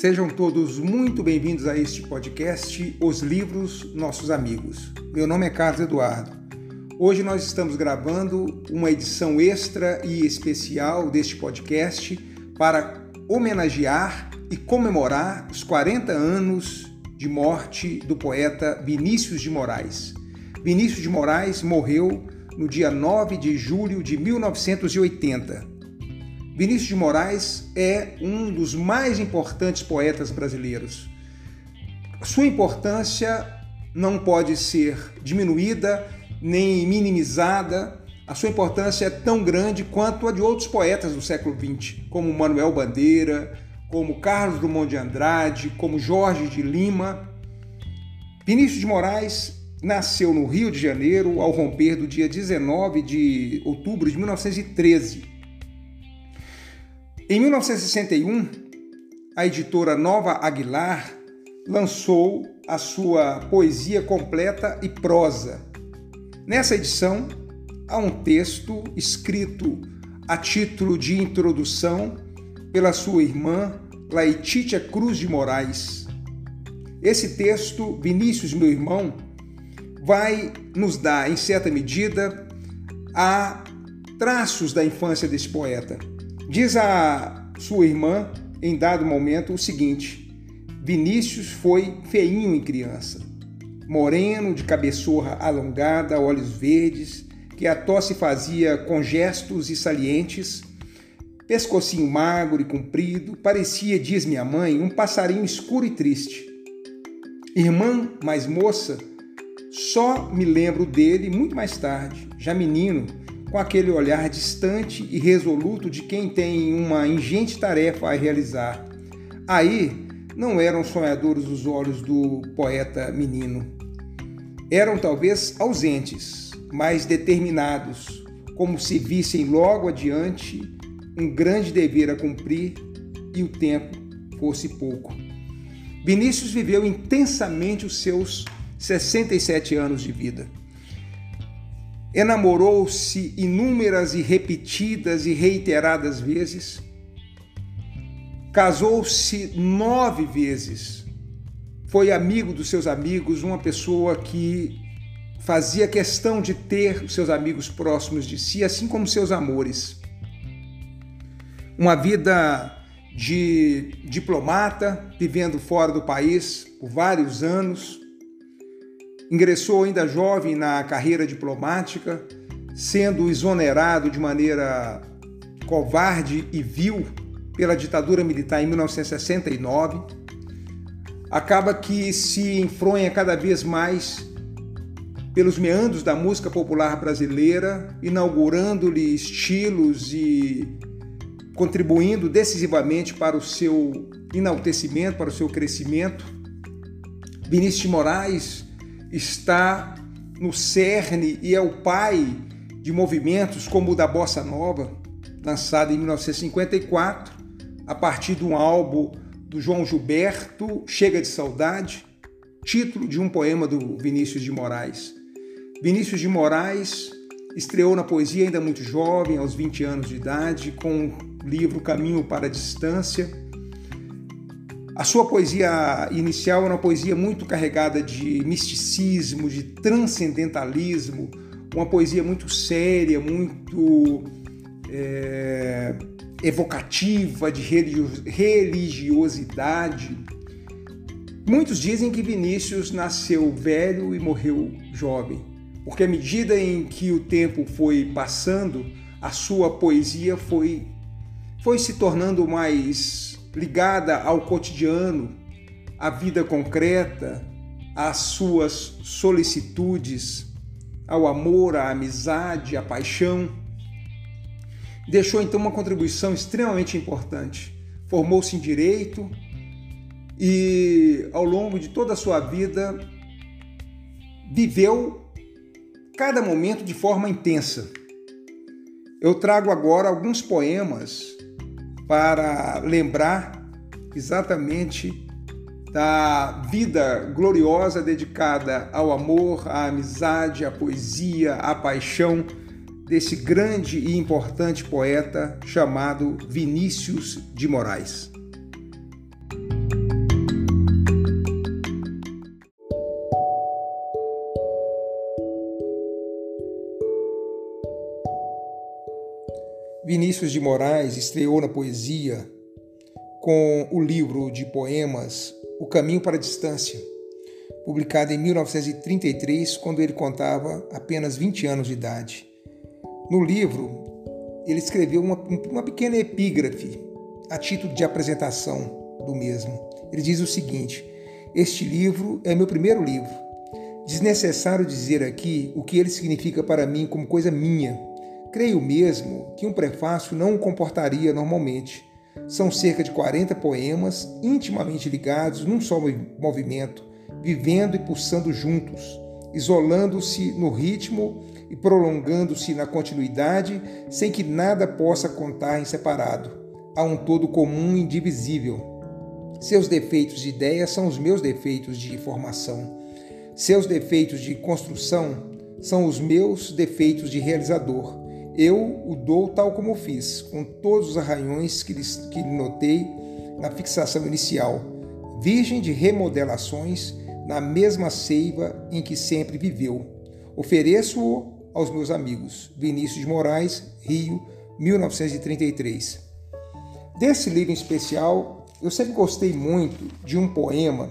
Sejam todos muito bem-vindos a este podcast Os Livros Nossos Amigos. Meu nome é Carlos Eduardo. Hoje nós estamos gravando uma edição extra e especial deste podcast para homenagear e comemorar os 40 anos de morte do poeta Vinícius de Moraes. Vinícius de Moraes morreu no dia 9 de julho de 1980. Vinícius de Moraes é um dos mais importantes poetas brasileiros. Sua importância não pode ser diminuída nem minimizada. A sua importância é tão grande quanto a de outros poetas do século XX, como Manuel Bandeira, como Carlos Drummond de Andrade, como Jorge de Lima. Vinícius de Moraes nasceu no Rio de Janeiro ao romper do dia 19 de outubro de 1913. Em 1961, a editora Nova Aguilar lançou a sua poesia completa e prosa. Nessa edição, há um texto escrito a título de introdução pela sua irmã Laetitia Cruz de Moraes. Esse texto, Vinícius, meu irmão, vai nos dar, em certa medida, a traços da infância desse poeta. Diz a sua irmã, em dado momento, o seguinte: Vinícius foi feinho em criança, moreno, de cabeçorra alongada, olhos verdes, que a tosse fazia com gestos e salientes, pescocinho magro e comprido, parecia, diz minha mãe, um passarinho escuro e triste. Irmã mais moça, só me lembro dele muito mais tarde, já menino, com aquele olhar distante e resoluto de quem tem uma ingente tarefa a realizar. Aí não eram sonhadores os olhos do poeta menino. Eram talvez ausentes, mas determinados, como se vissem logo adiante um grande dever a cumprir e o tempo fosse pouco. Vinícius viveu intensamente os seus 67 anos de vida. Enamorou-se inúmeras e repetidas e reiteradas vezes. Casou-se nove vezes. Foi amigo dos seus amigos, uma pessoa que fazia questão de ter os seus amigos próximos de si, assim como seus amores. Uma vida de diplomata, vivendo fora do país por vários anos, Ingressou ainda jovem na carreira diplomática, sendo exonerado de maneira covarde e vil pela ditadura militar em 1969. Acaba que se enfronha cada vez mais pelos meandros da música popular brasileira, inaugurando-lhe estilos e contribuindo decisivamente para o seu enaltecimento, para o seu crescimento. Vinícius de Moraes está no cerne e é o pai de movimentos como o da Bossa Nova, lançado em 1954, a partir de um álbum do João Gilberto, Chega de Saudade, título de um poema do Vinícius de Moraes. Vinícius de Moraes estreou na poesia ainda muito jovem, aos 20 anos de idade, com o livro Caminho para a Distância, a sua poesia inicial era uma poesia muito carregada de misticismo, de transcendentalismo, uma poesia muito séria, muito é, evocativa, de religiosidade. Muitos dizem que Vinícius nasceu velho e morreu jovem, porque à medida em que o tempo foi passando, a sua poesia foi, foi se tornando mais ligada ao cotidiano, à vida concreta, às suas solicitudes, ao amor, à amizade, à paixão. Deixou então uma contribuição extremamente importante. Formou-se em direito e, ao longo de toda a sua vida, viveu cada momento de forma intensa. Eu trago agora alguns poemas para lembrar exatamente da vida gloriosa dedicada ao amor, à amizade, à poesia, à paixão desse grande e importante poeta chamado Vinícius de Moraes. Vinícius de Moraes estreou na poesia com o livro de poemas O Caminho para a Distância, publicado em 1933, quando ele contava apenas 20 anos de idade. No livro, ele escreveu uma, uma pequena epígrafe a título de apresentação do mesmo. Ele diz o seguinte: Este livro é meu primeiro livro. Desnecessário dizer aqui o que ele significa para mim como coisa minha. Creio mesmo que um prefácio não o comportaria normalmente. São cerca de 40 poemas intimamente ligados num só movimento, vivendo e pulsando juntos, isolando-se no ritmo e prolongando-se na continuidade, sem que nada possa contar em separado. Há um todo comum e indivisível. Seus defeitos de ideia são os meus defeitos de formação. Seus defeitos de construção são os meus defeitos de realizador. Eu o dou tal como fiz, com todos os arranhões que, notei na fixação inicial, virgem de remodelações na mesma seiva em que sempre viveu. Ofereço-o aos meus amigos. Vinícius de Moraes, Rio, 1933. Desse livro em especial, eu sempre gostei muito de um poema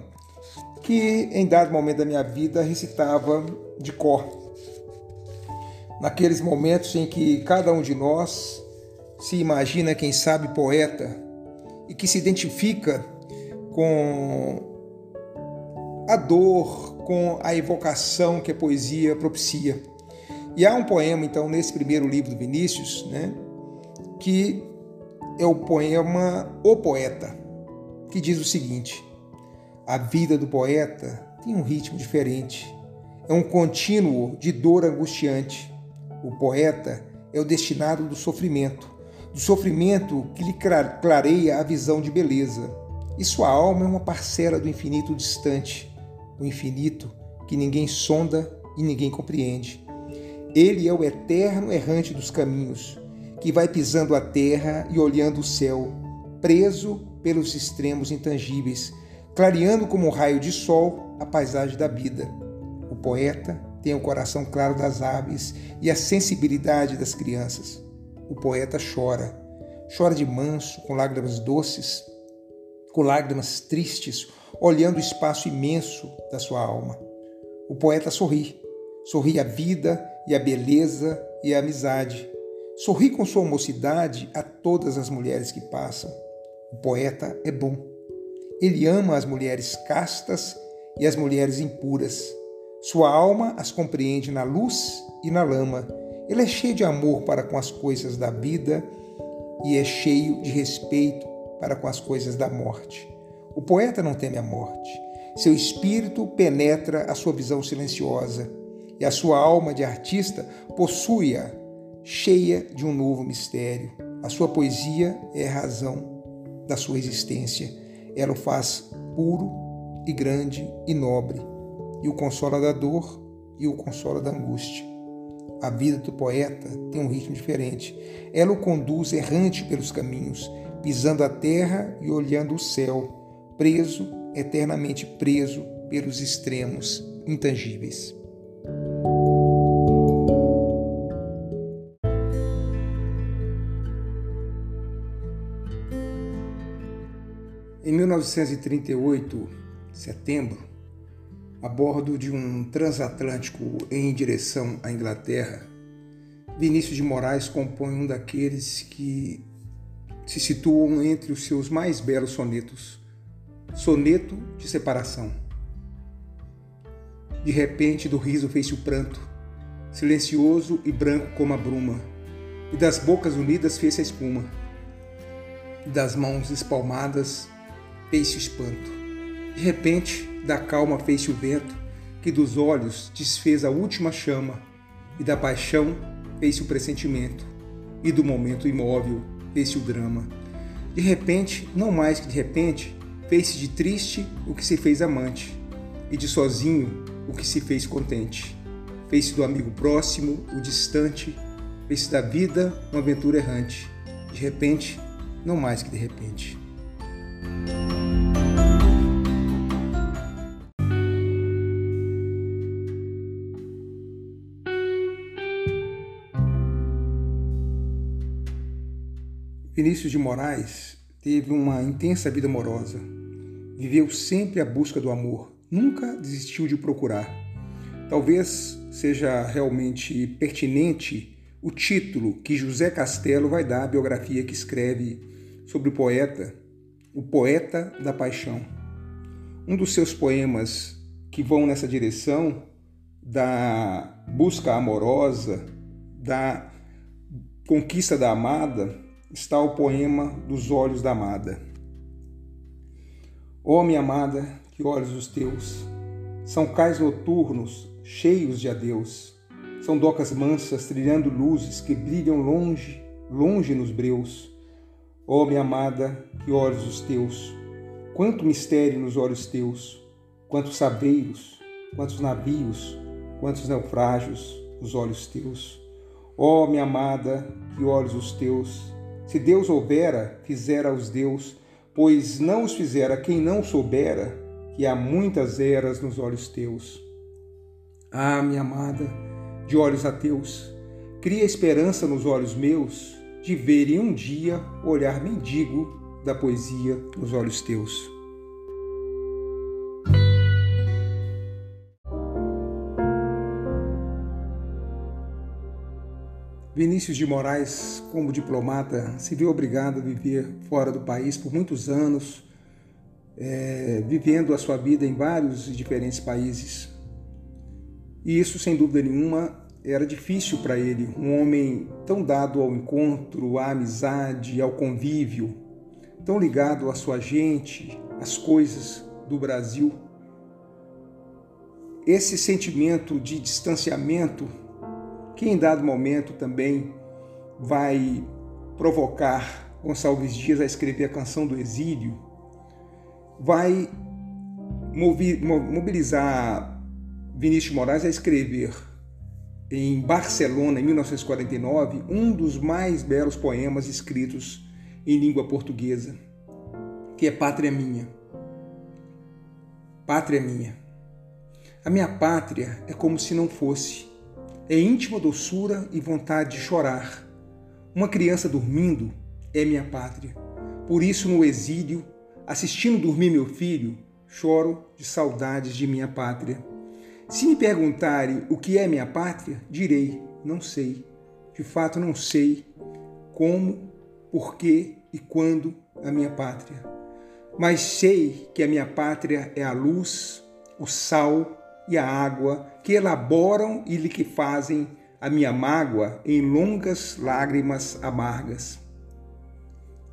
que, em dado momento da minha vida, recitava de cor. Naqueles momentos em que cada um de nós se imagina, quem sabe, poeta e que se identifica com a dor, com a evocação que a poesia propicia. E há um poema, então, nesse primeiro livro do Vinícius, né, que é o poema O Poeta, que diz o seguinte: A vida do poeta tem um ritmo diferente, é um contínuo de dor angustiante. O poeta é o destinado do sofrimento, do sofrimento que lhe clareia a visão de beleza. E sua alma é uma parcela do infinito distante, o infinito que ninguém sonda e ninguém compreende. Ele é o eterno errante dos caminhos, que vai pisando a terra e olhando o céu, preso pelos extremos intangíveis, clareando como um raio de sol a paisagem da vida. O poeta tem o coração claro das aves e a sensibilidade das crianças. O poeta chora, chora de manso, com lágrimas doces, com lágrimas tristes, olhando o espaço imenso da sua alma. O poeta sorri, sorri a vida e a beleza e a amizade. Sorri com sua mocidade a todas as mulheres que passam. O poeta é bom. Ele ama as mulheres castas e as mulheres impuras. Sua alma as compreende na luz e na lama. Ele é cheio de amor para com as coisas da vida e é cheio de respeito para com as coisas da morte. O poeta não teme a morte. Seu espírito penetra a sua visão silenciosa e a sua alma de artista possui-a cheia de um novo mistério. A sua poesia é a razão da sua existência. Ela o faz puro e grande e nobre, e o consola da dor e o consola da angústia. A vida do poeta tem um ritmo diferente. Ela o conduz errante pelos caminhos, pisando a terra e olhando o céu, preso, eternamente preso pelos extremos intangíveis. Em 1938, setembro, a bordo de um transatlântico em direção à Inglaterra, Vinícius de Moraes compõe um daqueles que se situam entre os seus mais belos sonetos, Soneto de Separação. De repente, do riso fez-se o pranto, silencioso e branco como a bruma, e das bocas unidas fez-se a espuma, e das mãos espalmadas fez-se espanto. De repente, da calma fez-se o vento, que dos olhos desfez a última chama, e da paixão fez-se o pressentimento, e do momento imóvel fez-se o drama. De repente, não mais que de repente, fez-se de triste o que se fez amante, e de sozinho o que se fez contente. Fez-se do amigo próximo o distante, fez-se da vida uma aventura errante. De repente, não mais que de repente. Vinícius de Moraes teve uma intensa vida amorosa. Viveu sempre à busca do amor, nunca desistiu de procurar. Talvez seja realmente pertinente o título que José Castelo vai dar à biografia que escreve sobre o poeta, o poeta da paixão. Um dos seus poemas que vão nessa direção da busca amorosa, da conquista da amada, está o poema dos olhos da amada. Ó oh, minha amada, que olhos os teus, são cais noturnos, cheios de adeus, são docas mansas trilhando luzes que brilham longe, longe nos breus. Ó oh, minha amada, que olhos os teus, quanto mistério nos olhos teus, quantos saveiros, quantos navios, quantos naufrágios os olhos teus. Ó oh, minha amada, que olhos os teus, se Deus houvera, fizera os Deus, pois não os fizera quem não soubera que há muitas eras nos olhos teus. Ah, minha amada, de olhos ateus, cria esperança nos olhos meus de verem um dia olhar mendigo da poesia nos olhos teus. Vinícius de Moraes, como diplomata, se viu obrigado a viver fora do país por muitos anos, é, vivendo a sua vida em vários e diferentes países. E isso, sem dúvida nenhuma, era difícil para ele, um homem tão dado ao encontro, à amizade, ao convívio, tão ligado à sua gente, às coisas do Brasil. Esse sentimento de distanciamento que em dado momento também vai provocar Gonçalves Dias a escrever a canção do exílio, vai mobilizar Vinícius Moraes a escrever em Barcelona, em 1949, um dos mais belos poemas escritos em língua portuguesa, que é Pátria Minha. Pátria Minha. A minha pátria é como se não fosse é íntima doçura e vontade de chorar. Uma criança dormindo é minha pátria. Por isso, no exílio, assistindo dormir meu filho, choro de saudades de minha pátria. Se me perguntarem o que é minha pátria, direi: não sei. De fato, não sei como, por que e quando a minha pátria. Mas sei que a minha pátria é a luz, o sal e a água que elaboram e que fazem a minha mágoa em longas lágrimas amargas.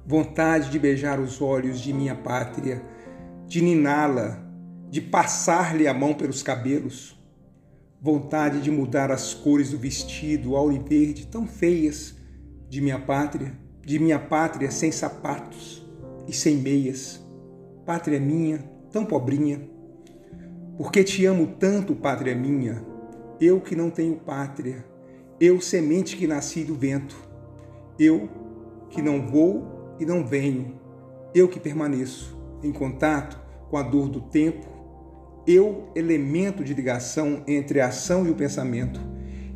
Vontade de beijar os olhos de minha pátria, de niná-la, de passar-lhe a mão pelos cabelos. Vontade de mudar as cores do vestido ao verde tão feias de minha pátria, de minha pátria sem sapatos e sem meias. Pátria minha, tão pobrinha, porque te amo tanto, pátria minha, eu que não tenho pátria, eu semente que nasci do vento, eu que não vou e não venho, eu que permaneço em contato com a dor do tempo, eu elemento de ligação entre a ação e o pensamento,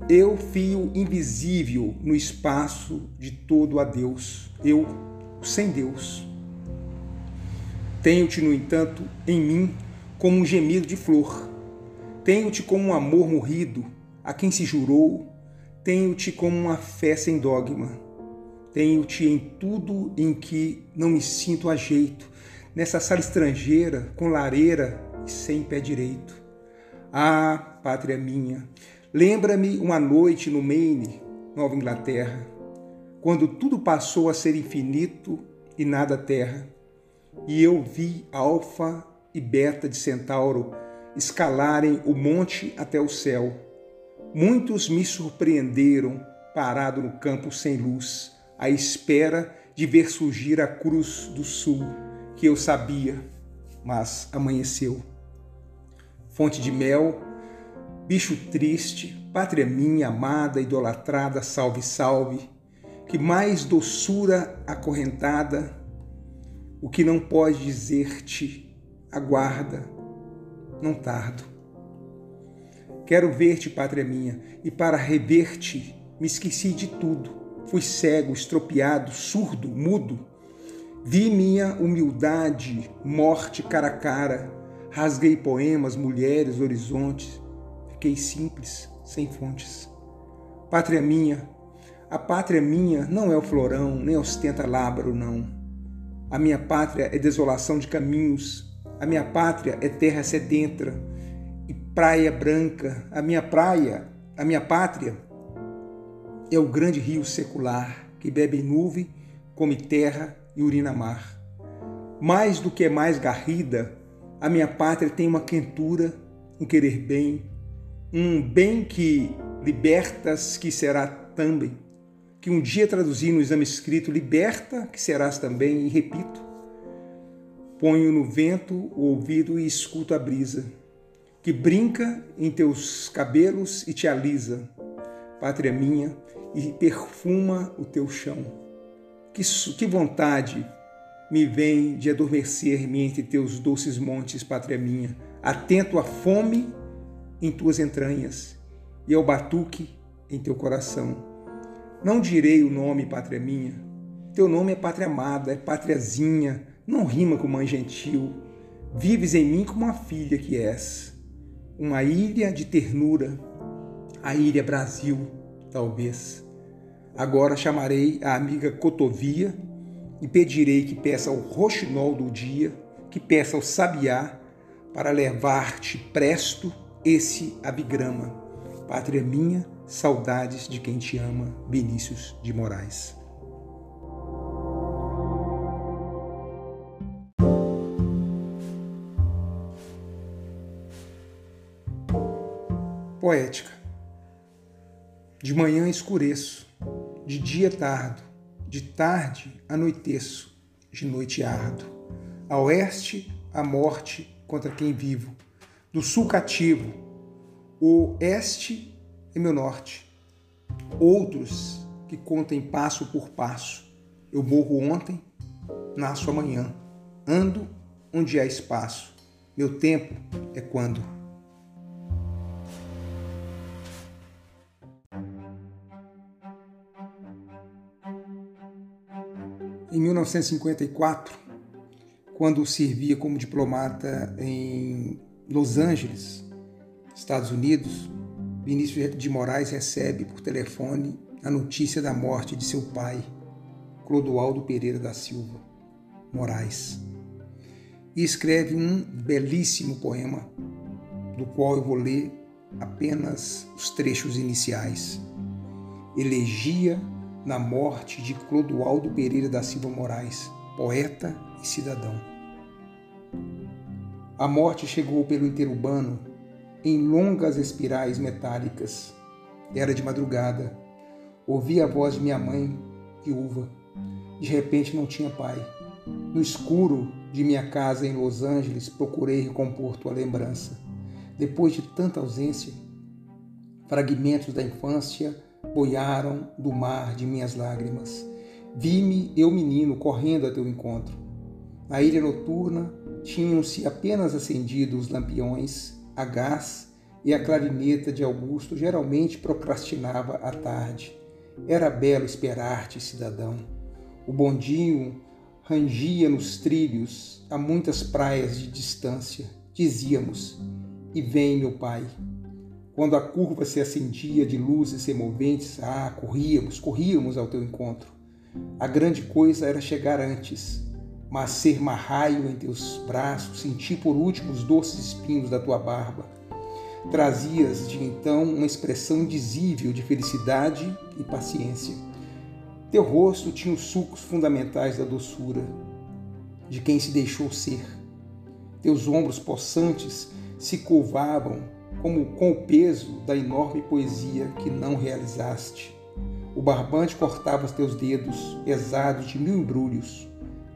eu fio invisível no espaço de todo a Deus, eu sem Deus. Tenho-te, no entanto, em mim como um gemido de flor. Tenho-te como um amor morrido, a quem se jurou. Tenho-te como uma fé sem dogma. Tenho-te em tudo em que não me sinto a jeito, nessa sala estrangeira, com lareira e sem pé direito. Ah, pátria minha, lembra-me uma noite no Maine, Nova Inglaterra, quando tudo passou a ser infinito e nada terra, e eu vi Alfa e Beta de Centauro escalarem o monte até o céu. Muitos me surpreenderam, parado no campo sem luz, à espera de ver surgir a cruz do sul, que eu sabia, mas amanheceu. Fonte de mel, bicho triste, pátria minha, amada, idolatrada, salve, salve, que mais doçura acorrentada, o que não pode dizer-te aguarda, não tardo. Quero ver-te, pátria minha, e para rever-te me esqueci de tudo. Fui cego, estropiado, surdo, mudo. Vi minha humildade, morte cara a cara. Rasguei poemas, mulheres, horizontes. Fiquei simples, sem fontes. Pátria minha, a pátria minha não é o florão, nem ostenta lábaro, não. A minha pátria é desolação de caminhos. A minha pátria é terra sedenta e praia branca. A minha praia, a minha pátria, é o grande rio secular que bebe nuvem, come terra e urina mar. Mais do que é mais garrida, a minha pátria tem uma quentura, um querer bem, um bem que libertas, que será também, que um dia traduzi no exame escrito, liberta, que serás também, e repito, ponho no vento o ouvido e escuto a brisa, que brinca em teus cabelos e te alisa, pátria minha, e perfuma o teu chão. Que, que vontade me vem de adormecer-me entre teus doces montes, pátria minha, atento à fome em tuas entranhas e ao batuque em teu coração. Não direi o nome, pátria minha. Teu nome é pátria amada, é pátriazinha, não rima com mãe gentil. Vives em mim como uma filha que és. Uma ilha de ternura, a ilha Brasil talvez. Agora chamarei a amiga Cotovia e pedirei que peça o roxinol do dia, que peça o sabiá, para levar-te presto esse abigrama. Pátria minha, saudades de quem te ama, Vinícius de Moraes. Poética. De manhã escureço, de dia tardo, de tarde anoiteço, de noite ardo. A oeste, a morte contra quem vivo. Do sul cativo, o oeste é meu norte. Outros que contem passo por passo. Eu morro ontem, nasço amanhã. Ando onde há espaço. Meu tempo é quando. Em 1954, quando servia como diplomata em Los Angeles, Estados Unidos, Vinícius de Moraes recebe por telefone a notícia da morte de seu pai, Clodoaldo Pereira da Silva Moraes, e escreve um belíssimo poema, do qual eu vou ler apenas os trechos iniciais. Elegia na morte de Clodoaldo Pereira da Silva Moraes, poeta e cidadão. A morte chegou pelo interurbano em longas espirais metálicas. Era de madrugada. Ouvi a voz de minha mãe, viúva. De repente não tinha pai. No escuro de minha casa em Los Angeles, procurei recompor tua lembrança. Depois de tanta ausência, fragmentos da infância boiaram do mar de minhas lágrimas. Vi-me, eu menino, correndo a teu encontro. Na ilha noturna tinham-se apenas acendido os lampiões, a gás e a clarineta de Augusto geralmente procrastinava à tarde. Era belo esperar-te, cidadão. O bondinho rangia nos trilhos a muitas praias de distância. Dizíamos: E vem, meu pai, quando a curva se acendia de luzes removentes, ah, corríamos, corríamos ao teu encontro. A grande coisa era chegar antes, mas ser marraio em teus braços, sentir por último os doces espinhos da tua barba. Trazias de então uma expressão indizível de felicidade e paciência. Teu rosto tinha os sulcos fundamentais da doçura, de quem se deixou ser. Teus ombros possantes se curvavam como com o peso da enorme poesia que não realizaste. O barbante cortava os teus dedos, pesados de mil embrulhos,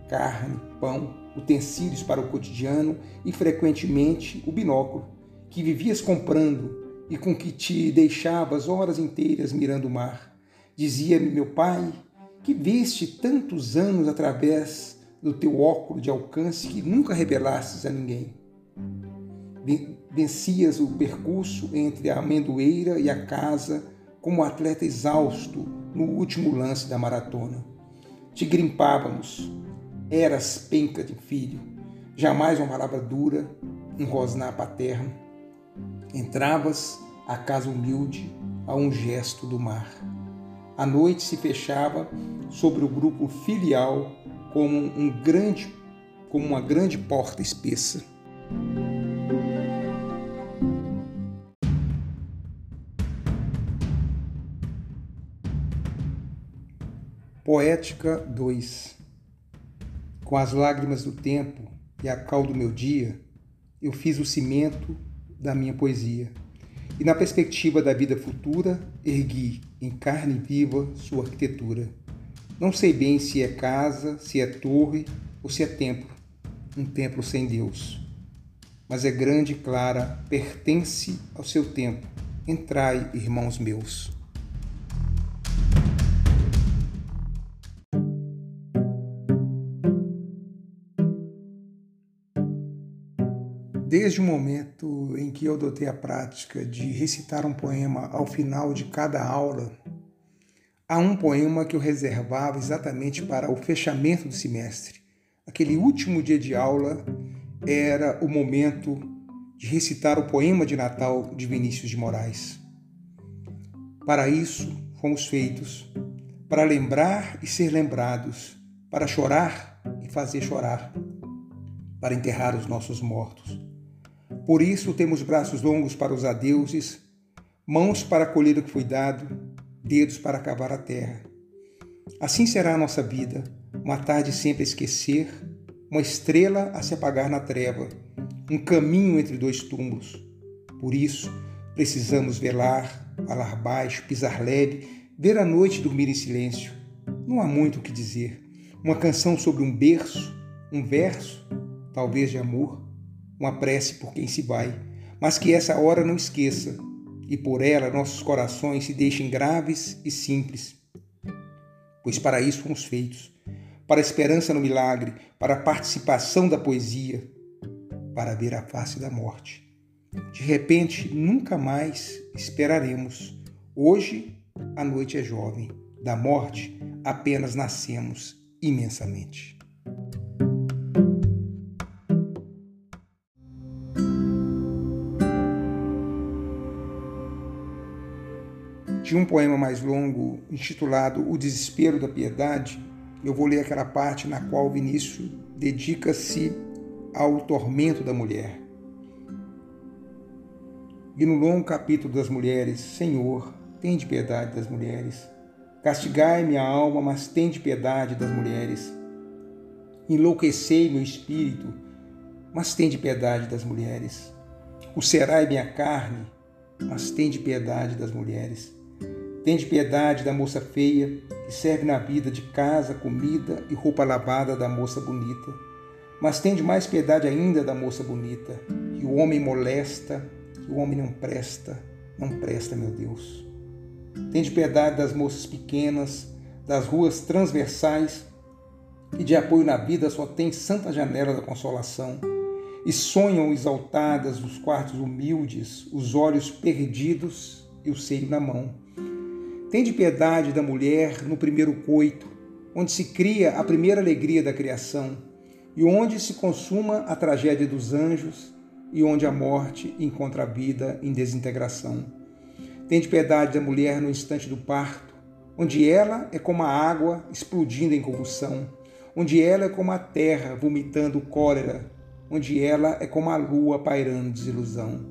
carne, pão, utensílios para o cotidiano e, frequentemente, o binóculo, que vivias comprando e com que te deixavas horas inteiras mirando o mar. Dizia-me meu pai que viste tantos anos através do teu óculo de alcance que nunca revelastes a ninguém vencias o percurso entre a amendoeira e a casa como atleta exausto no último lance da maratona. Te grimpávamos, eras penca de filho, jamais uma palavra dura, um rosnar paterno. Entravas a casa humilde a um gesto do mar. A noite se fechava sobre o grupo filial como um grande como uma grande porta espessa. Poética 2 Com as lágrimas do tempo e a cal do meu dia, eu fiz o cimento da minha poesia. E na perspectiva da vida futura, ergui em carne viva sua arquitetura. Não sei bem se é casa, se é torre ou se é templo, um templo sem Deus. Mas é grande e clara, pertence ao seu tempo. Entrai, irmãos meus. Desde o momento em que eu adotei a prática de recitar um poema ao final de cada aula, há um poema que eu reservava exatamente para o fechamento do semestre. Aquele último dia de aula era o momento de recitar o poema de Natal de Vinícius de Moraes. Para isso fomos feitos, para lembrar e ser lembrados, para chorar e fazer chorar, para enterrar os nossos mortos por isso temos braços longos para os adeuses, mãos para colher o que foi dado, dedos para cavar a terra. Assim será a nossa vida, uma tarde sempre a esquecer, uma estrela a se apagar na treva, um caminho entre dois túmulos. Por isso, precisamos velar, falar baixo, pisar leve, ver a noite dormir em silêncio. Não há muito o que dizer. Uma canção sobre um berço, um verso, talvez de amor, uma prece por quem se vai, mas que essa hora não esqueça, e por ela nossos corações se deixem graves e simples. Pois para isso fomos feitos, para a esperança no milagre, para a participação da poesia, para ver a face da morte. De repente, nunca mais esperaremos. Hoje, a noite é jovem. Da morte, apenas nascemos imensamente. De um poema mais longo intitulado O Desespero da Piedade, eu vou ler aquela parte na qual Vinícius dedica-se ao tormento da mulher. E no longo capítulo das mulheres, Senhor, tem de piedade das mulheres. Castigai minha alma, mas tem de piedade das mulheres. Enlouquecei meu espírito, mas tem de piedade das mulheres. Ulcerai minha carne, mas tem de piedade das mulheres. Tende piedade da moça feia, que serve na vida de casa, comida e roupa lavada da moça bonita. Mas tende mais piedade ainda da moça bonita, que o homem molesta, que o homem não presta, não presta, meu Deus. Tende piedade das moças pequenas, das ruas transversais, que de apoio na vida só tem santa janela da consolação, e sonham exaltadas os quartos humildes, os olhos perdidos e o seio na mão Tende piedade da mulher no primeiro coito, onde se cria a primeira alegria da criação, e onde se consuma a tragédia dos anjos, e onde a morte encontra a vida em desintegração. Tende piedade da mulher no instante do parto, onde ela é como a água explodindo em convulsão, onde ela é como a terra vomitando cólera, onde ela é como a lua pairando desilusão.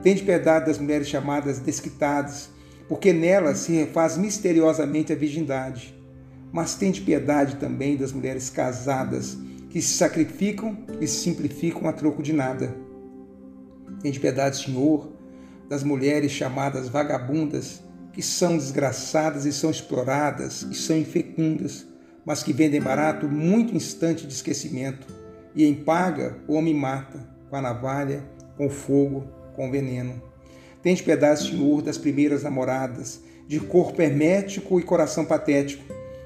Tende piedade das mulheres chamadas desquitadas, porque nela se refaz misteriosamente a virgindade. Mas tende piedade também das mulheres casadas, que se sacrificam e se simplificam a troco de nada. Tende piedade, Senhor, das mulheres chamadas vagabundas, que são desgraçadas e são exploradas e são infecundas, mas que vendem barato muito instante de esquecimento, e em paga o homem mata, com a navalha, com o fogo, com o veneno. Tende piedade, Senhor, das primeiras namoradas, de corpo hermético e coração patético,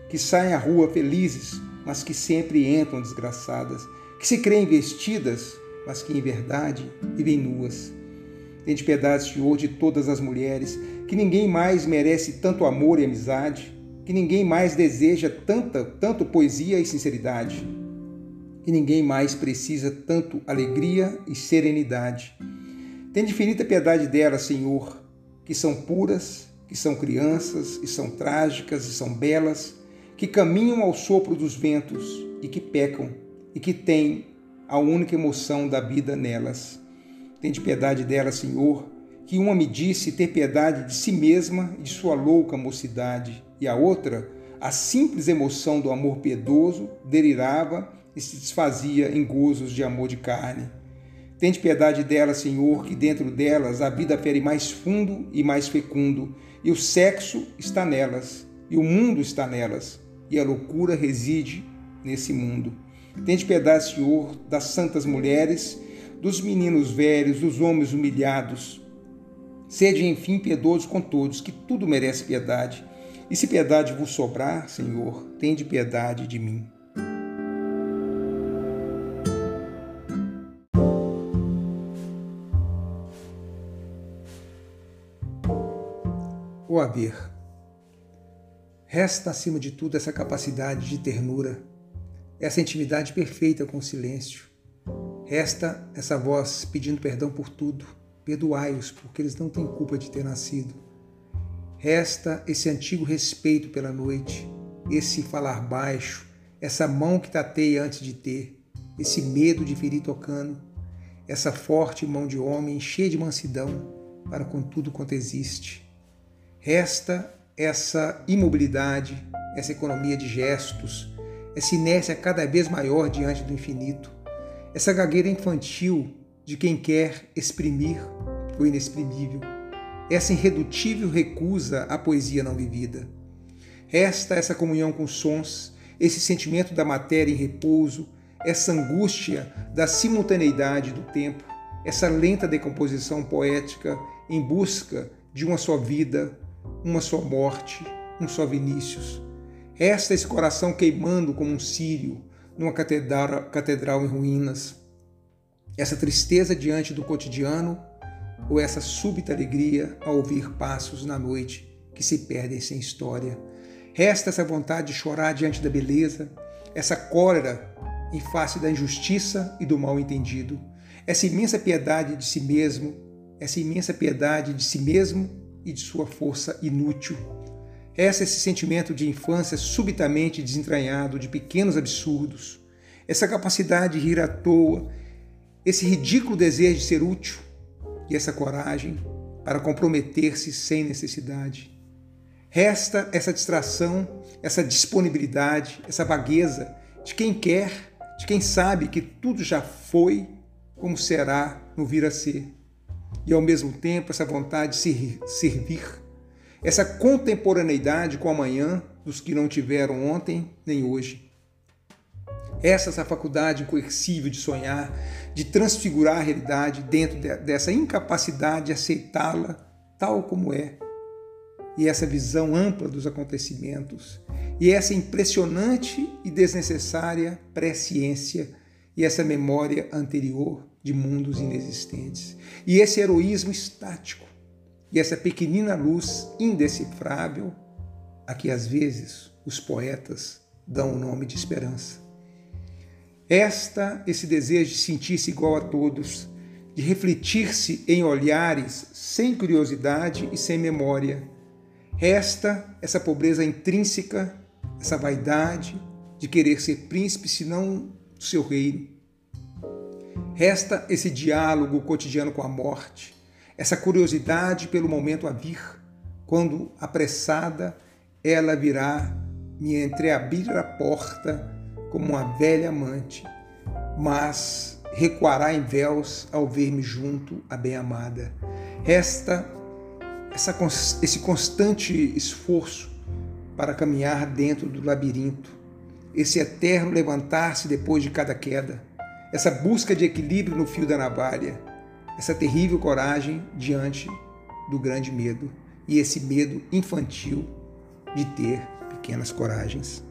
que saem à rua felizes, mas que sempre entram desgraçadas, que se creem vestidas, mas que em verdade vivem nuas. Tende piedade, Senhor, de todas as mulheres, que ninguém mais merece tanto amor e amizade, que ninguém mais deseja tanta, tanto poesia e sinceridade, que ninguém mais precisa tanto alegria e serenidade. Tem infinita piedade delas, Senhor, que são puras, que são crianças, e são trágicas, e são belas, que caminham ao sopro dos ventos e que pecam, e que têm a única emoção da vida nelas. Tende piedade delas, Senhor, que uma me disse ter piedade de si mesma e de sua louca mocidade, e a outra, a simples emoção do amor piedoso, delirava e se desfazia em gozos de amor de carne. Tende piedade delas, Senhor, que dentro delas a vida fere mais fundo e mais fecundo, e o sexo está nelas, e o mundo está nelas, e a loucura reside nesse mundo. Tende piedade, Senhor, das santas mulheres, dos meninos velhos, dos homens humilhados, Sede, enfim, piedosos com todos, que tudo merece piedade. E se piedade vos sobrar, Senhor, tende piedade de mim. O haver. Resta acima de tudo essa capacidade de ternura, essa intimidade perfeita com o silêncio. Resta essa voz pedindo perdão por tudo Perdoai-os, porque eles não têm culpa de ter nascido. Resta esse antigo respeito pela noite, esse falar baixo, essa mão que tateia antes de ter, esse medo de ferir tocando, essa forte mão de homem cheia de mansidão para com tudo quanto existe. Resta essa imobilidade, essa economia de gestos, essa inércia cada vez maior diante do infinito, essa gagueira infantil de quem quer exprimir o inexprimível, essa irredutível recusa à poesia não vivida. Resta essa comunhão com sons, esse sentimento da matéria em repouso, essa angústia da simultaneidade do tempo, essa lenta decomposição poética em busca de uma só vida, uma só morte, um só Vinícius. Resta esse coração queimando como um círio numa catedral, catedral em ruínas, essa tristeza diante do cotidiano ou essa súbita alegria ao ouvir passos na noite que se perdem sem história. Resta essa vontade de chorar diante da beleza, essa cólera em face da injustiça e do mal entendido, essa imensa piedade de si mesmo, essa imensa piedade de si mesmo e de sua força inútil. Essa esse sentimento de infância subitamente desentranhado de pequenos absurdos, essa capacidade de rir à toa esse ridículo desejo de ser útil e essa coragem para comprometer-se sem necessidade. Resta essa distração, essa disponibilidade, essa vagueza de quem quer, de quem sabe que tudo já foi como será no vir a ser. E ao mesmo tempo essa vontade de se servir, essa contemporaneidade com o amanhã dos que não tiveram ontem nem hoje. Essa, essa faculdade incoercível de sonhar, de transfigurar a realidade dentro de, dessa incapacidade de aceitá-la tal como é. E essa visão ampla dos acontecimentos, e essa impressionante e desnecessária presciência, e essa memória anterior de mundos inexistentes, e esse heroísmo estático, e essa pequenina luz indecifrável a que às vezes os poetas dão o nome de esperança. Esta, esse desejo de sentir-se igual a todos, de refletir-se em olhares sem curiosidade e sem memória. Resta essa pobreza intrínseca, essa vaidade de querer ser príncipe, senão do seu reino. Resta esse diálogo cotidiano com a morte, essa curiosidade pelo momento a vir, quando, apressada, ela virá me entreabrir a porta como uma velha amante, mas recuará em véus ao ver-me junto à bem-amada. Resta essa, esse constante esforço para caminhar dentro do labirinto, esse eterno levantar-se depois de cada queda, essa busca de equilíbrio no fio da navalha, essa terrível coragem diante do grande medo e esse medo infantil de ter pequenas coragens.